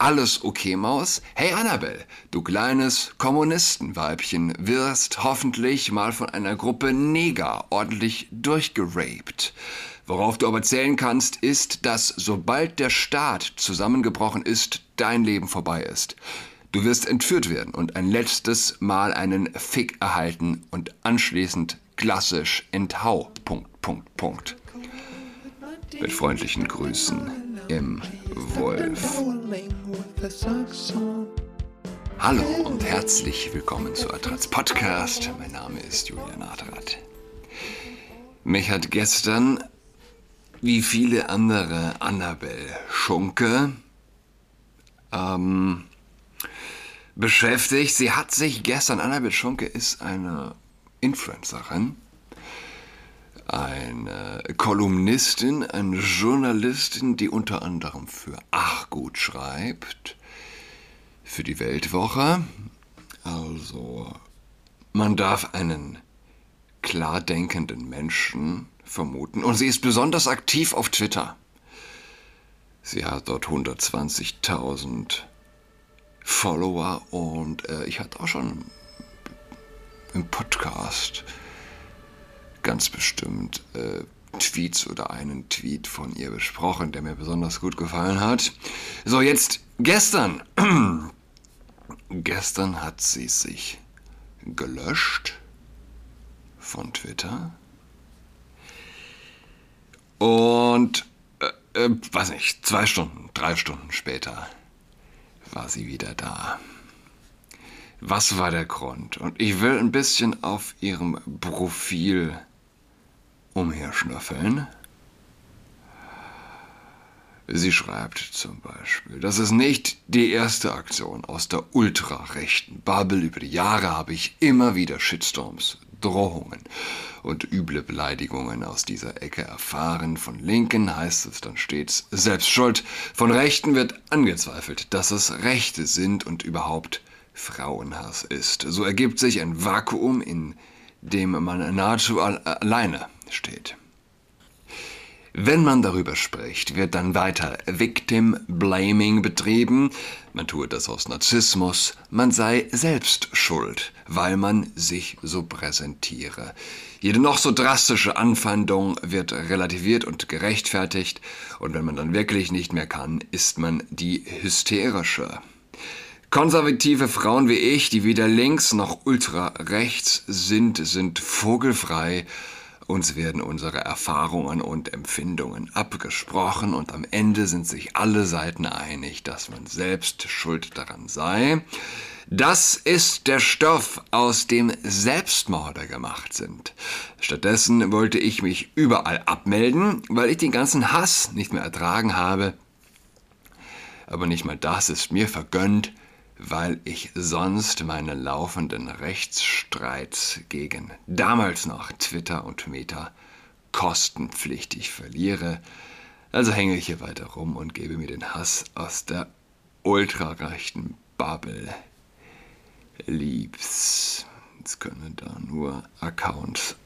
Alles okay, Maus? Hey Annabelle, du kleines Kommunistenweibchen, wirst hoffentlich mal von einer Gruppe Neger ordentlich durchgeraped. Worauf du aber zählen kannst, ist, dass sobald der Staat zusammengebrochen ist, dein Leben vorbei ist. Du wirst entführt werden und ein letztes Mal einen Fick erhalten und anschließend klassisch enthau. Punkt, Punkt, Punkt. Mit freundlichen Grüßen im Wolf. Hallo und herzlich willkommen zu Adrats Podcast. Mein Name ist Julian Adrat. Mich hat gestern, wie viele andere, Annabel Schunke ähm, beschäftigt. Sie hat sich gestern, Annabel Schunke ist eine Influencerin, eine Kolumnistin, eine Journalistin, die unter anderem für Ach gut schreibt, für die Weltwoche. Also, man darf einen klar denkenden Menschen vermuten. Und sie ist besonders aktiv auf Twitter. Sie hat dort 120.000 Follower und äh, ich hatte auch schon im Podcast ganz bestimmt äh, Tweets oder einen Tweet von ihr besprochen, der mir besonders gut gefallen hat. So, jetzt gestern. gestern hat sie sich gelöscht von Twitter. Und, äh, äh, weiß nicht, zwei Stunden, drei Stunden später war sie wieder da. Was war der Grund? Und ich will ein bisschen auf ihrem Profil umherschnüffeln. Sie schreibt zum Beispiel, das ist nicht die erste Aktion aus der ultrarechten Bubble. Über die Jahre habe ich immer wieder Shitstorms, Drohungen und üble Beleidigungen aus dieser Ecke erfahren. Von Linken heißt es dann stets selbst schuld. Von Rechten wird angezweifelt, dass es Rechte sind und überhaupt Frauenhass ist. So ergibt sich ein Vakuum, in dem man nahezu alleine steht. Wenn man darüber spricht, wird dann weiter Victim Blaming betrieben. Man tue das aus Narzissmus, man sei selbst schuld, weil man sich so präsentiere. Jede noch so drastische Anfeindung wird relativiert und gerechtfertigt, und wenn man dann wirklich nicht mehr kann, ist man die hysterische. Konservative Frauen wie ich, die weder links noch ultra rechts sind, sind vogelfrei. Uns werden unsere Erfahrungen und Empfindungen abgesprochen und am Ende sind sich alle Seiten einig, dass man selbst schuld daran sei. Das ist der Stoff, aus dem Selbstmorde gemacht sind. Stattdessen wollte ich mich überall abmelden, weil ich den ganzen Hass nicht mehr ertragen habe. Aber nicht mal das ist mir vergönnt weil ich sonst meine laufenden Rechtsstreits gegen damals noch Twitter und Meta kostenpflichtig verliere. Also hänge ich hier weiter rum und gebe mir den Hass aus der ultrarechten Bubble liebs. Jetzt können da nur Accounts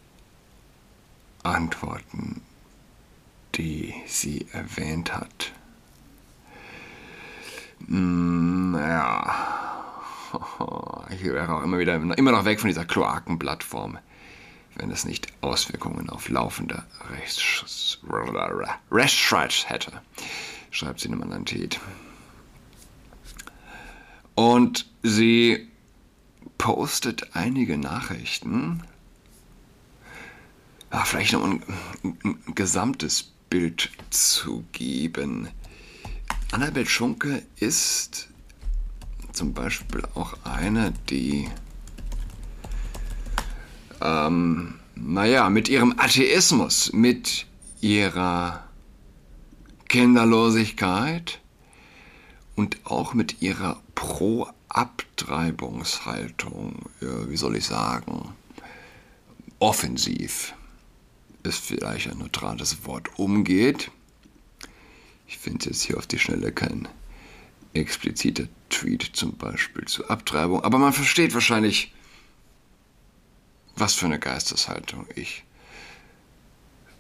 antworten, die sie erwähnt hat. Mm, ja. Ich wäre auch immer wieder immer noch weg von dieser Kloakenplattform, wenn es nicht Auswirkungen auf laufende Rechtsstreits hätte, schreibt sie in einem anderen Tweet. Und sie postet einige Nachrichten. Ja, vielleicht noch ein, ein, ein gesamtes Bild zu geben. Annabel Schunke ist zum Beispiel auch eine, die, ähm, naja, mit ihrem Atheismus, mit ihrer Kinderlosigkeit und auch mit ihrer Pro-Abtreibungshaltung, ja, wie soll ich sagen, offensiv ist vielleicht ein neutrales Wort, umgeht ich finde jetzt hier auf die Schnelle kein expliziter Tweet zum Beispiel zur Abtreibung, aber man versteht wahrscheinlich, was für eine Geisteshaltung ich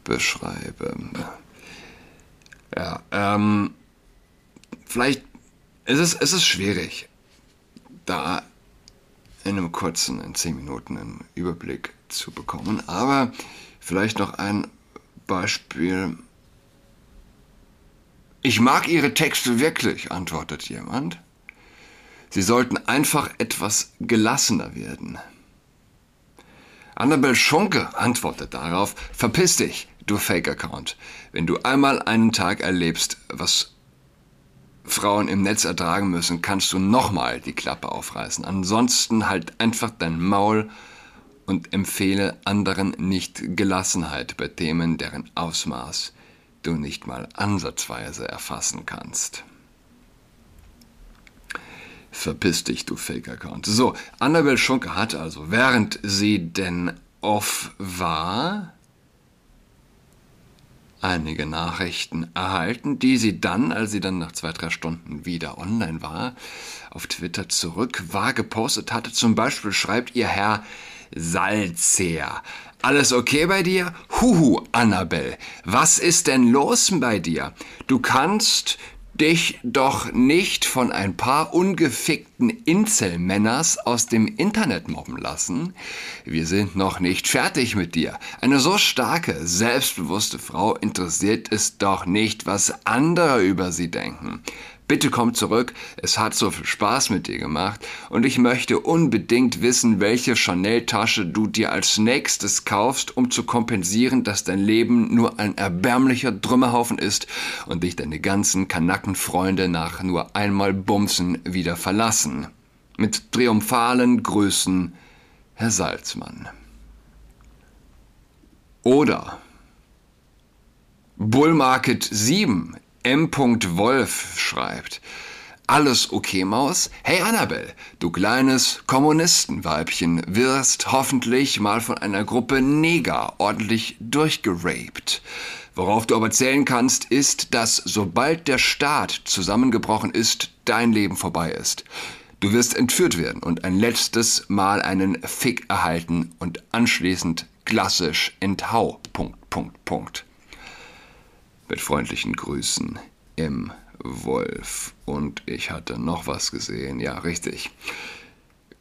beschreibe. Ja, ähm, vielleicht es ist, es ist schwierig, da in einem kurzen, in zehn Minuten einen Überblick zu bekommen. Aber vielleicht noch ein Beispiel. Ich mag Ihre Texte wirklich, antwortet jemand. Sie sollten einfach etwas gelassener werden. Annabel Schunke antwortet darauf, verpiss dich, du Fake-Account. Wenn du einmal einen Tag erlebst, was Frauen im Netz ertragen müssen, kannst du nochmal die Klappe aufreißen. Ansonsten halt einfach dein Maul und empfehle anderen nicht Gelassenheit bei Themen, deren Ausmaß du nicht mal ansatzweise erfassen kannst. Verpiss dich, du Fake-Account. So, Annabel Schunke hat also, während sie denn off war, einige Nachrichten erhalten, die sie dann, als sie dann nach zwei, drei Stunden wieder online war, auf Twitter zurück war, gepostet hatte. Zum Beispiel schreibt ihr Herr Salzer. Alles okay bei dir? Huhu, Annabel. Was ist denn los bei dir? Du kannst dich doch nicht von ein paar ungefickten Inselmänners aus dem Internet mobben lassen. Wir sind noch nicht fertig mit dir. Eine so starke, selbstbewusste Frau interessiert es doch nicht, was andere über sie denken. Bitte komm zurück, es hat so viel Spaß mit dir gemacht und ich möchte unbedingt wissen, welche Chanel-Tasche du dir als nächstes kaufst, um zu kompensieren, dass dein Leben nur ein erbärmlicher Trümmerhaufen ist und dich deine ganzen Kanackenfreunde nach nur einmal Bumsen wieder verlassen. Mit triumphalen Grüßen, Herr Salzmann. Oder Bullmarket 7 M. Wolf schreibt, alles okay, Maus? Hey Annabel, du kleines Kommunistenweibchen wirst hoffentlich mal von einer Gruppe Neger ordentlich durchgeraped. Worauf du aber zählen kannst, ist, dass sobald der Staat zusammengebrochen ist, dein Leben vorbei ist. Du wirst entführt werden und ein letztes Mal einen Fick erhalten und anschließend klassisch enthau. Punkt, Punkt, Punkt. Mit freundlichen Grüßen, M. Wolf. Und ich hatte noch was gesehen. Ja, richtig.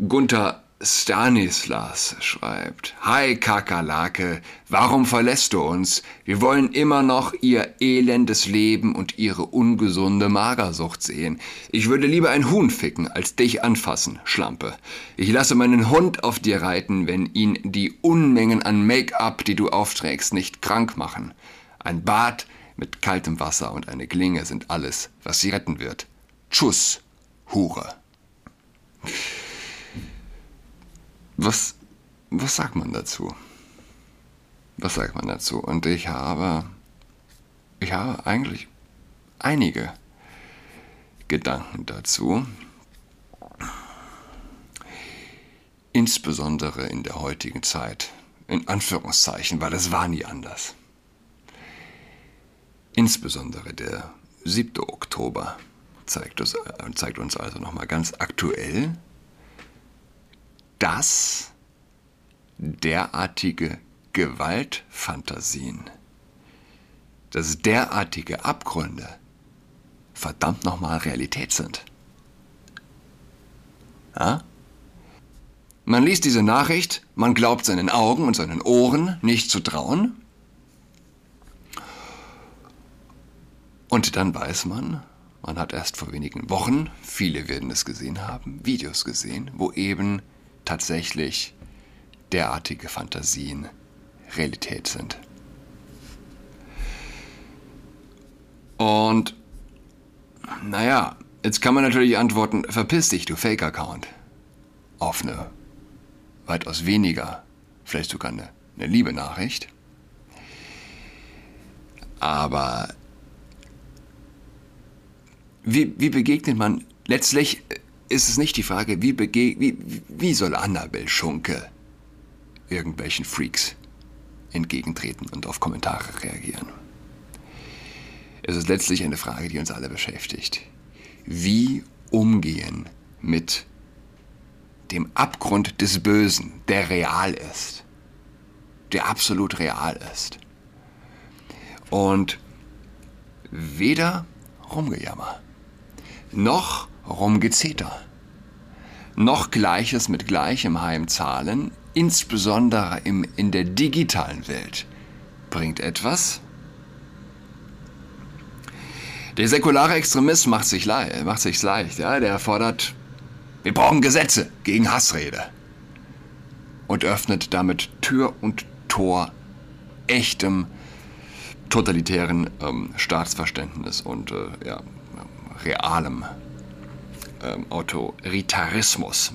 Gunther Stanislas schreibt, Hi Kakerlake, warum verlässt du uns? Wir wollen immer noch ihr elendes Leben und ihre ungesunde Magersucht sehen. Ich würde lieber ein Huhn ficken, als dich anfassen, Schlampe. Ich lasse meinen Hund auf dir reiten, wenn ihn die Unmengen an Make-up, die du aufträgst, nicht krank machen. Ein Bad mit kaltem Wasser und eine Klinge sind alles, was sie retten wird. Tschüss, Hure. Was, was sagt man dazu? Was sagt man dazu? Und ich habe, ich habe eigentlich einige Gedanken dazu. Insbesondere in der heutigen Zeit. In Anführungszeichen, weil es war nie anders. Insbesondere der 7. Oktober zeigt uns, äh, zeigt uns also nochmal ganz aktuell, dass derartige Gewaltfantasien, dass derartige Abgründe verdammt nochmal Realität sind. Ja? Man liest diese Nachricht, man glaubt seinen Augen und seinen Ohren nicht zu trauen Und dann weiß man, man hat erst vor wenigen Wochen, viele werden es gesehen haben, Videos gesehen, wo eben tatsächlich derartige Fantasien Realität sind. Und naja, jetzt kann man natürlich antworten, verpiss dich, du Fake-Account. Auf eine weitaus weniger, vielleicht sogar eine, eine liebe Nachricht. Aber wie, wie begegnet man, letztlich ist es nicht die Frage, wie, wie, wie soll Annabel Schunke irgendwelchen Freaks entgegentreten und auf Kommentare reagieren. Es ist letztlich eine Frage, die uns alle beschäftigt. Wie umgehen mit dem Abgrund des Bösen, der real ist, der absolut real ist. Und weder Rumgejammer noch Rumgezeter. Noch Gleiches mit Gleichem heimzahlen, insbesondere im, in der digitalen Welt, bringt etwas. Der säkulare Extremist macht sich, leicht, macht sich leicht. Ja? Der fordert, wir brauchen Gesetze gegen Hassrede. Und öffnet damit Tür und Tor echtem totalitären ähm, Staatsverständnis und äh, ja, realem ähm, Autoritarismus.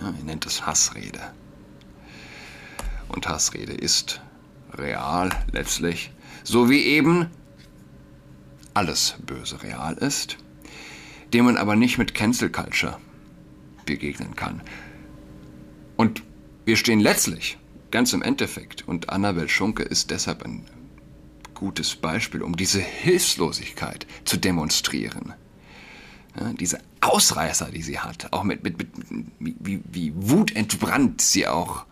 Ja, ihr nennt es Hassrede. Und Hassrede ist real letztlich, so wie eben alles Böse real ist, dem man aber nicht mit Cancel Culture begegnen kann. Und wir stehen letztlich ganz im Endeffekt, und Annabel Schunke ist deshalb ein gutes Beispiel, um diese Hilflosigkeit zu demonstrieren. Ja, diese Ausreißer, die sie hat, auch mit, mit, mit wie, wie wutentbrannt sie auch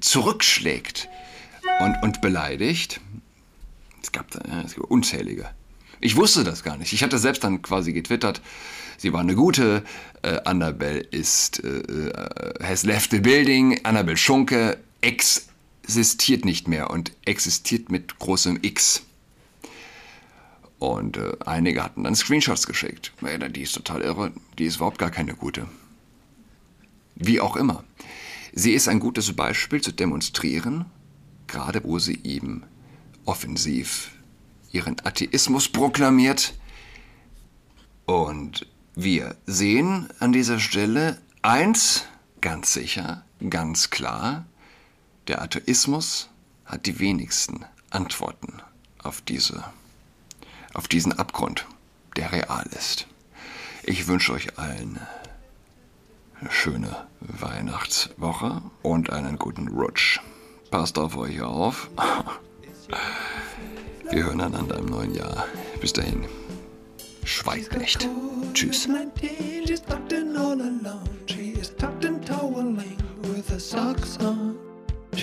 zurückschlägt und, und beleidigt. Es gab, ja, es gab unzählige. Ich wusste das gar nicht. Ich hatte selbst dann quasi getwittert, sie war eine gute, äh, Annabelle ist, äh, äh, has left the building, Annabelle Schunke existiert nicht mehr und existiert mit großem X. Und äh, einige hatten dann Screenshots geschickt. Die ist total irre, die ist überhaupt gar keine gute. Wie auch immer. Sie ist ein gutes Beispiel zu demonstrieren, gerade wo sie eben offensiv ihren Atheismus proklamiert. Und wir sehen an dieser Stelle eins ganz sicher, ganz klar, der Atheismus hat die wenigsten Antworten auf diese auf diesen Abgrund, der real ist. Ich wünsche euch allen eine schöne Weihnachtswoche und einen guten Rutsch. Passt auf euch auf. Wir hören einander im neuen Jahr. Bis dahin. Schweigt nicht. Tschüss.